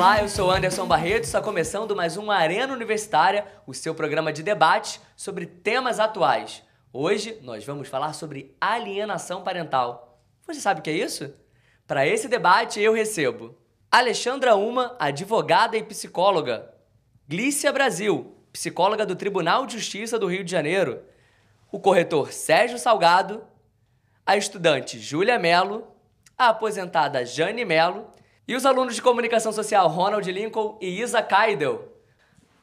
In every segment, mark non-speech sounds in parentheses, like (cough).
Olá, eu sou Anderson Barreto, está começando mais um Arena Universitária, o seu programa de debate sobre temas atuais. Hoje nós vamos falar sobre alienação parental. Você sabe o que é isso? Para esse debate eu recebo Alexandra Uma, advogada e psicóloga. Glícia Brasil, psicóloga do Tribunal de Justiça do Rio de Janeiro. O corretor Sérgio Salgado, a estudante Júlia Melo, a aposentada Jane Melo e os alunos de comunicação social Ronald Lincoln e Isa Kaidel.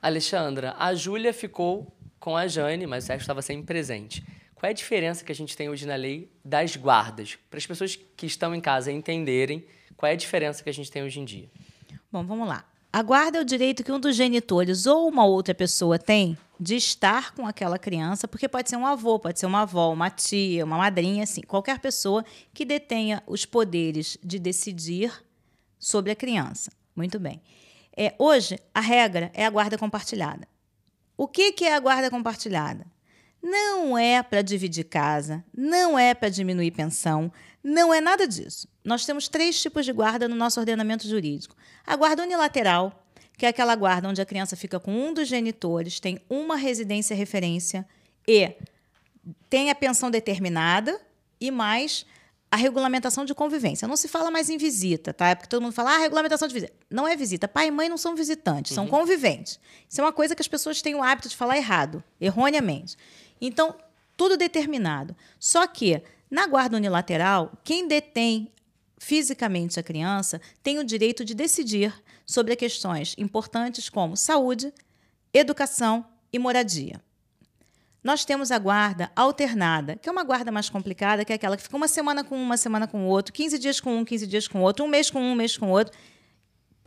Alexandra, a Júlia ficou com a Jane, mas o Sérgio estava sempre presente. Qual é a diferença que a gente tem hoje na lei das guardas? Para as pessoas que estão em casa entenderem qual é a diferença que a gente tem hoje em dia. Bom, vamos lá. A guarda é o direito que um dos genitores ou uma outra pessoa tem de estar com aquela criança, porque pode ser um avô, pode ser uma avó, uma tia, uma madrinha, assim, qualquer pessoa que detenha os poderes de decidir sobre a criança. Muito bem. É, hoje, a regra é a guarda compartilhada. O que, que é a guarda compartilhada? Não é para dividir casa, não é para diminuir pensão, não é nada disso. Nós temos três tipos de guarda no nosso ordenamento jurídico: a guarda unilateral, que é aquela guarda onde a criança fica com um dos genitores, tem uma residência referência e tem a pensão determinada e mais a regulamentação de convivência. Não se fala mais em visita, tá? É porque todo mundo fala, ah, regulamentação de visita. Não é visita. Pai e mãe não são visitantes, uhum. são conviventes. Isso é uma coisa que as pessoas têm o hábito de falar errado, erroneamente. Então, tudo determinado. Só que, na guarda unilateral, quem detém fisicamente a criança tem o direito de decidir sobre questões importantes como saúde, educação e moradia. Nós temos a guarda alternada, que é uma guarda mais complicada, que é aquela que fica uma semana com um, uma semana com o outro, 15 dias com um, 15 dias com o outro, um mês com um, um mês com o outro.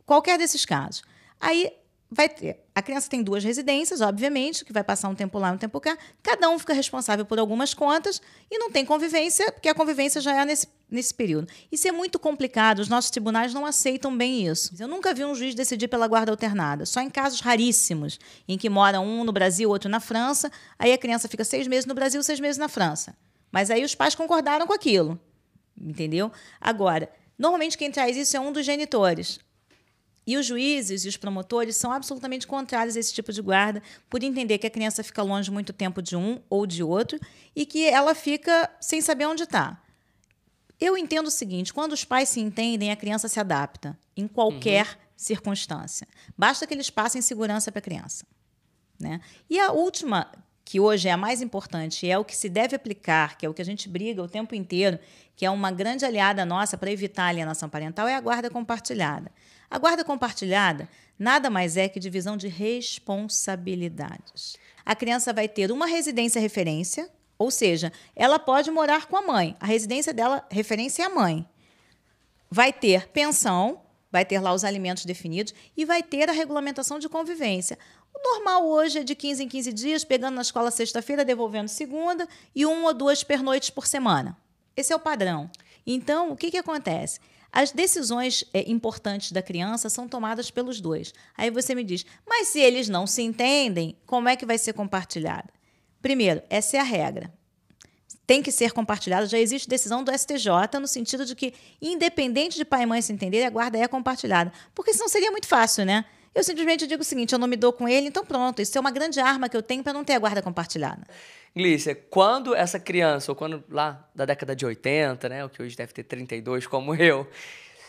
Qualquer desses casos. Aí vai ter. A criança tem duas residências, obviamente, que vai passar um tempo lá, um tempo cá. Cada um fica responsável por algumas contas e não tem convivência, porque a convivência já é nesse, nesse período. Isso é muito complicado, os nossos tribunais não aceitam bem isso. Eu nunca vi um juiz decidir pela guarda alternada, só em casos raríssimos, em que mora um no Brasil, outro na França, aí a criança fica seis meses no Brasil, seis meses na França. Mas aí os pais concordaram com aquilo. Entendeu? Agora, normalmente quem traz isso é um dos genitores. E os juízes e os promotores são absolutamente contrários a esse tipo de guarda, por entender que a criança fica longe muito tempo de um ou de outro e que ela fica sem saber onde está. Eu entendo o seguinte: quando os pais se entendem, a criança se adapta em qualquer uhum. circunstância. Basta que eles passem segurança para a criança. Né? E a última, que hoje é a mais importante, é o que se deve aplicar, que é o que a gente briga o tempo inteiro, que é uma grande aliada nossa para evitar a alienação parental, é a guarda compartilhada. A guarda compartilhada nada mais é que divisão de responsabilidades. A criança vai ter uma residência referência, ou seja, ela pode morar com a mãe. A residência dela, referência é a mãe. Vai ter pensão, vai ter lá os alimentos definidos e vai ter a regulamentação de convivência. O normal hoje é de 15 em 15 dias, pegando na escola sexta-feira, devolvendo segunda e uma ou duas pernoites por semana. Esse é o padrão. Então, o que, que acontece? As decisões é, importantes da criança são tomadas pelos dois. Aí você me diz, mas se eles não se entendem, como é que vai ser compartilhada? Primeiro, essa é a regra. Tem que ser compartilhada. Já existe decisão do STJ no sentido de que, independente de pai e mãe se entenderem, a guarda é compartilhada. Porque senão seria muito fácil, né? Eu simplesmente digo o seguinte: eu não me dou com ele, então pronto. Isso é uma grande arma que eu tenho para não ter a guarda compartilhada. Glícia, quando essa criança, ou quando lá da década de 80, né, o que hoje deve ter 32, como eu,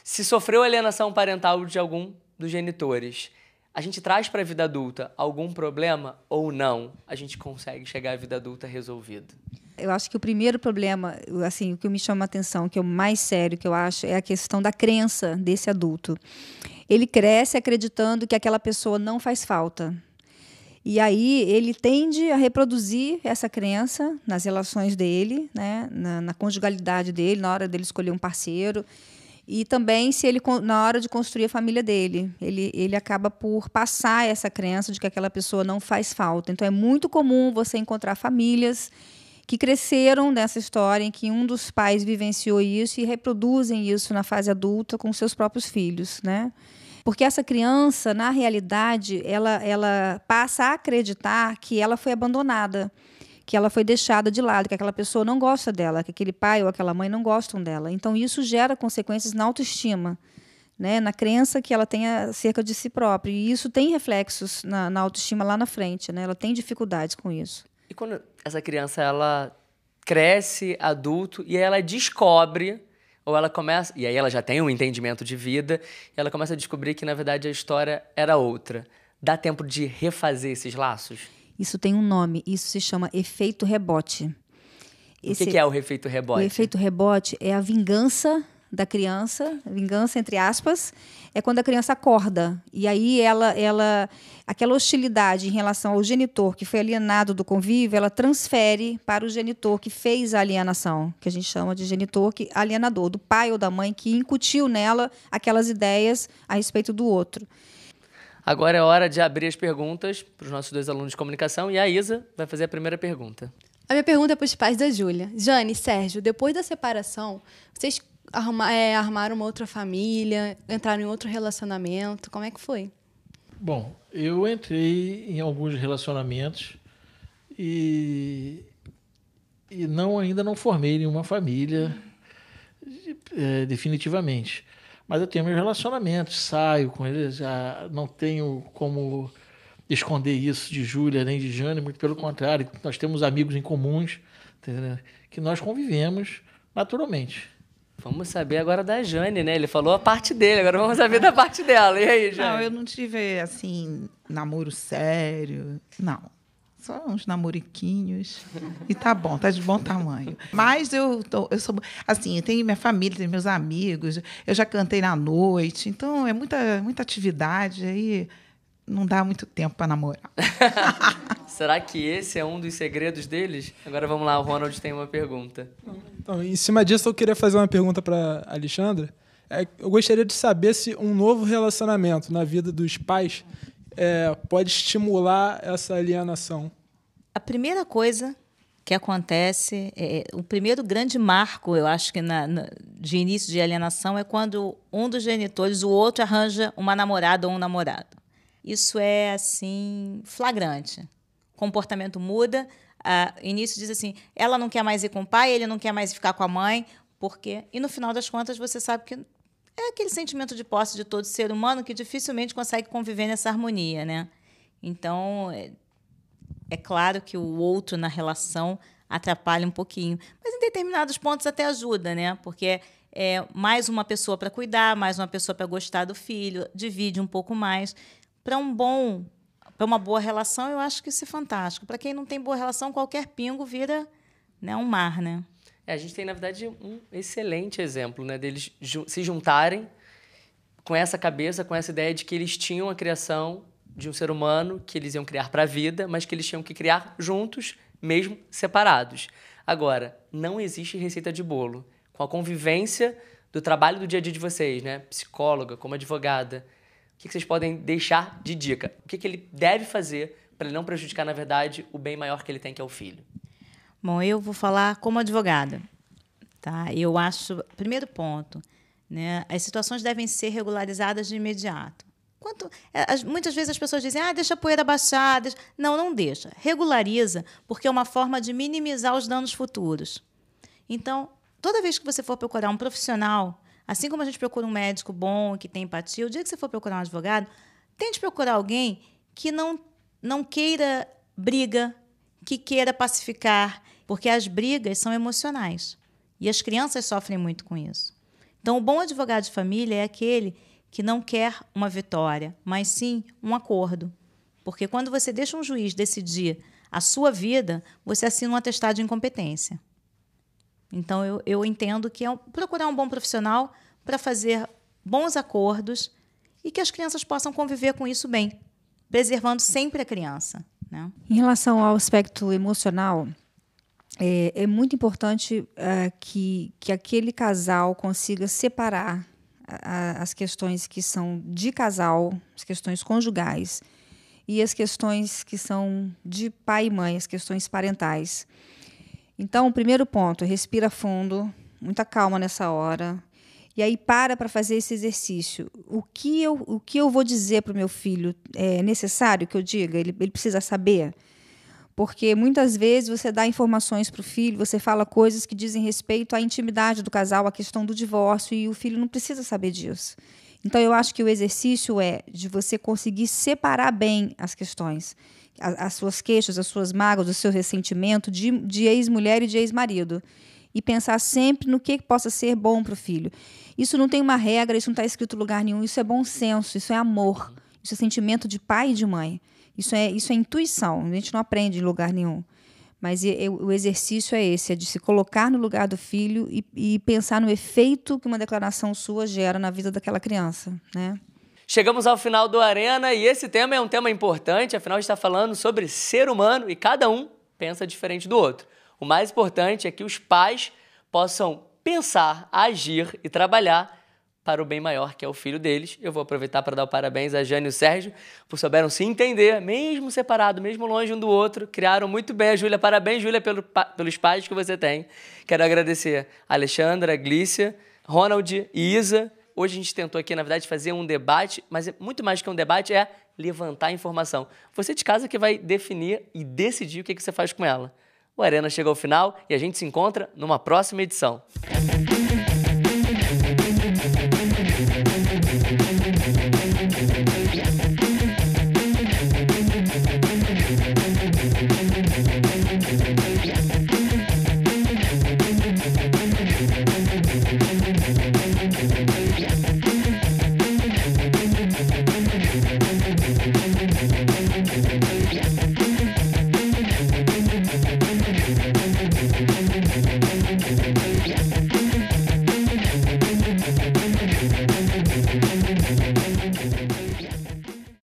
se sofreu alienação parental de algum dos genitores, a gente traz para a vida adulta algum problema ou não? A gente consegue chegar à vida adulta resolvido? Eu acho que o primeiro problema, assim, o que me chama a atenção, que é o mais sério que eu acho, é a questão da crença desse adulto. Ele cresce acreditando que aquela pessoa não faz falta, e aí ele tende a reproduzir essa crença nas relações dele, né, na, na, conjugalidade dele, na hora dele escolher um parceiro. E também se ele na hora de construir a família dele, ele, ele acaba por passar essa crença de que aquela pessoa não faz falta. Então é muito comum você encontrar famílias que cresceram nessa história em que um dos pais vivenciou isso e reproduzem isso na fase adulta com seus próprios filhos, né? Porque essa criança, na realidade, ela, ela passa a acreditar que ela foi abandonada, que ela foi deixada de lado, que aquela pessoa não gosta dela, que aquele pai ou aquela mãe não gostam dela. Então, isso gera consequências na autoestima. né, na crença que ela tem acerca de si própria. E isso tem reflexos na, na autoestima lá na frente, né? Ela tem dificuldades com isso. E quando essa criança ela cresce adulto e ela descobre ou ela começa e aí ela já tem um entendimento de vida e ela começa a descobrir que na verdade a história era outra. Dá tempo de refazer esses laços? Isso tem um nome, isso se chama efeito rebote. Esse, o que, que é o efeito rebote? O efeito rebote é a vingança da criança, vingança entre aspas, é quando a criança acorda. E aí ela, ela aquela hostilidade em relação ao genitor que foi alienado do convívio, ela transfere para o genitor que fez a alienação, que a gente chama de genitor que alienador, do pai ou da mãe que incutiu nela aquelas ideias a respeito do outro. Agora é hora de abrir as perguntas para os nossos dois alunos de comunicação e a Isa vai fazer a primeira pergunta. A minha pergunta é para os pais da Júlia. Jane, Sérgio, depois da separação, vocês arruma, é, armaram uma outra família, entraram em outro relacionamento? Como é que foi? Bom, eu entrei em alguns relacionamentos e, e não ainda não formei nenhuma família é, definitivamente. Mas eu tenho meus relacionamentos, saio com eles, já não tenho como esconder isso de Júlia nem de Jane, muito pelo contrário, nós temos amigos em comuns, entendeu? que nós convivemos naturalmente. Vamos saber agora da Jane, né? Ele falou a parte dele, agora vamos saber da parte dela. E aí, Jane? Não, eu não tive, assim, namoro sério. Não. Só uns namoriquinhos. E tá bom, tá de bom tamanho. Mas eu, tô, eu sou. Assim, eu tenho minha família, tenho meus amigos. Eu já cantei na noite. Então, é muita, muita atividade. Aí não dá muito tempo para namorar. (laughs) Será que esse é um dos segredos deles? Agora vamos lá, o Ronald tem uma pergunta. Então, em cima disso, eu queria fazer uma pergunta para Alexandra. É, eu gostaria de saber se um novo relacionamento na vida dos pais é, pode estimular essa alienação. A primeira coisa que acontece, é, o primeiro grande marco, eu acho que na, na, de início de alienação é quando um dos genitores, o outro arranja uma namorada ou um namorado. Isso é assim flagrante. O comportamento muda. Uh, início diz assim: ela não quer mais ir com o pai, ele não quer mais ficar com a mãe, porque e no final das contas você sabe que é aquele sentimento de posse de todo ser humano que dificilmente consegue conviver nessa harmonia, né? Então é, é claro que o outro na relação atrapalha um pouquinho, mas em determinados pontos até ajuda, né? Porque é mais uma pessoa para cuidar, mais uma pessoa para gostar do filho, divide um pouco mais para um bom, para uma boa relação, eu acho que isso é fantástico. Para quem não tem boa relação, qualquer pingo vira né, um mar, né? É, a gente tem, na verdade, um excelente exemplo, né? Deles ju se juntarem com essa cabeça, com essa ideia de que eles tinham a criação de um ser humano que eles iam criar para a vida, mas que eles tinham que criar juntos, mesmo separados. Agora, não existe receita de bolo. Com a convivência do trabalho do dia a dia de vocês, né? Psicóloga, como advogada, que, que vocês podem deixar de dica? O que ele deve fazer para ele não prejudicar, na verdade, o bem maior que ele tem, que é o filho? Bom, eu vou falar como advogada. Tá? Eu acho, primeiro ponto, né, as situações devem ser regularizadas de imediato. Quanto, é, muitas vezes as pessoas dizem, ah, deixa a poeira baixar. Deixa... Não, não deixa. Regulariza, porque é uma forma de minimizar os danos futuros. Então, toda vez que você for procurar um profissional Assim como a gente procura um médico bom, que tem empatia, o dia que você for procurar um advogado, tente procurar alguém que não, não queira briga, que queira pacificar, porque as brigas são emocionais. E as crianças sofrem muito com isso. Então, o bom advogado de família é aquele que não quer uma vitória, mas sim um acordo. Porque quando você deixa um juiz decidir a sua vida, você assina um atestado de incompetência. Então, eu, eu entendo que é procurar um bom profissional para fazer bons acordos e que as crianças possam conviver com isso bem, preservando sempre a criança. Né? Em relação ao aspecto emocional, é, é muito importante é, que, que aquele casal consiga separar a, as questões que são de casal, as questões conjugais, e as questões que são de pai e mãe, as questões parentais. Então, o primeiro ponto, respira fundo, muita calma nessa hora. E aí para para fazer esse exercício. O que eu, o que eu vou dizer para o meu filho é necessário que eu diga? Ele, ele precisa saber? Porque muitas vezes você dá informações para o filho, você fala coisas que dizem respeito à intimidade do casal, à questão do divórcio, e o filho não precisa saber disso. Então, eu acho que o exercício é de você conseguir separar bem as questões, a- as suas queixas, as suas mágoas, o seu ressentimento de, de ex-mulher e de ex-marido. E pensar sempre no que possa ser bom para o filho. Isso não tem uma regra, isso não está escrito em lugar nenhum. Isso é bom senso, isso é amor, isso é sentimento de pai e de mãe. Isso é, isso é intuição, a gente não aprende em lugar nenhum. Mas e- e- o exercício é esse, é de se colocar no lugar do filho e, e pensar no efeito que uma declaração sua gera na vida daquela criança, né? Chegamos ao final do Arena e esse tema é um tema importante, afinal está falando sobre ser humano e cada um pensa diferente do outro. O mais importante é que os pais possam pensar, agir e trabalhar para o bem maior, que é o filho deles. Eu vou aproveitar para dar parabéns a Jane e o Sérgio por souberam se entender, mesmo separado, mesmo longe um do outro. Criaram muito bem a Júlia. Parabéns, Júlia, pelo, pelos pais que você tem. Quero agradecer a Alexandra, a Glícia, Ronald e Isa. Hoje a gente tentou aqui, na verdade, fazer um debate, mas é muito mais que um debate, é levantar informação. Você de casa que vai definir e decidir o que, que você faz com ela. O Arena chegou ao final e a gente se encontra numa próxima edição.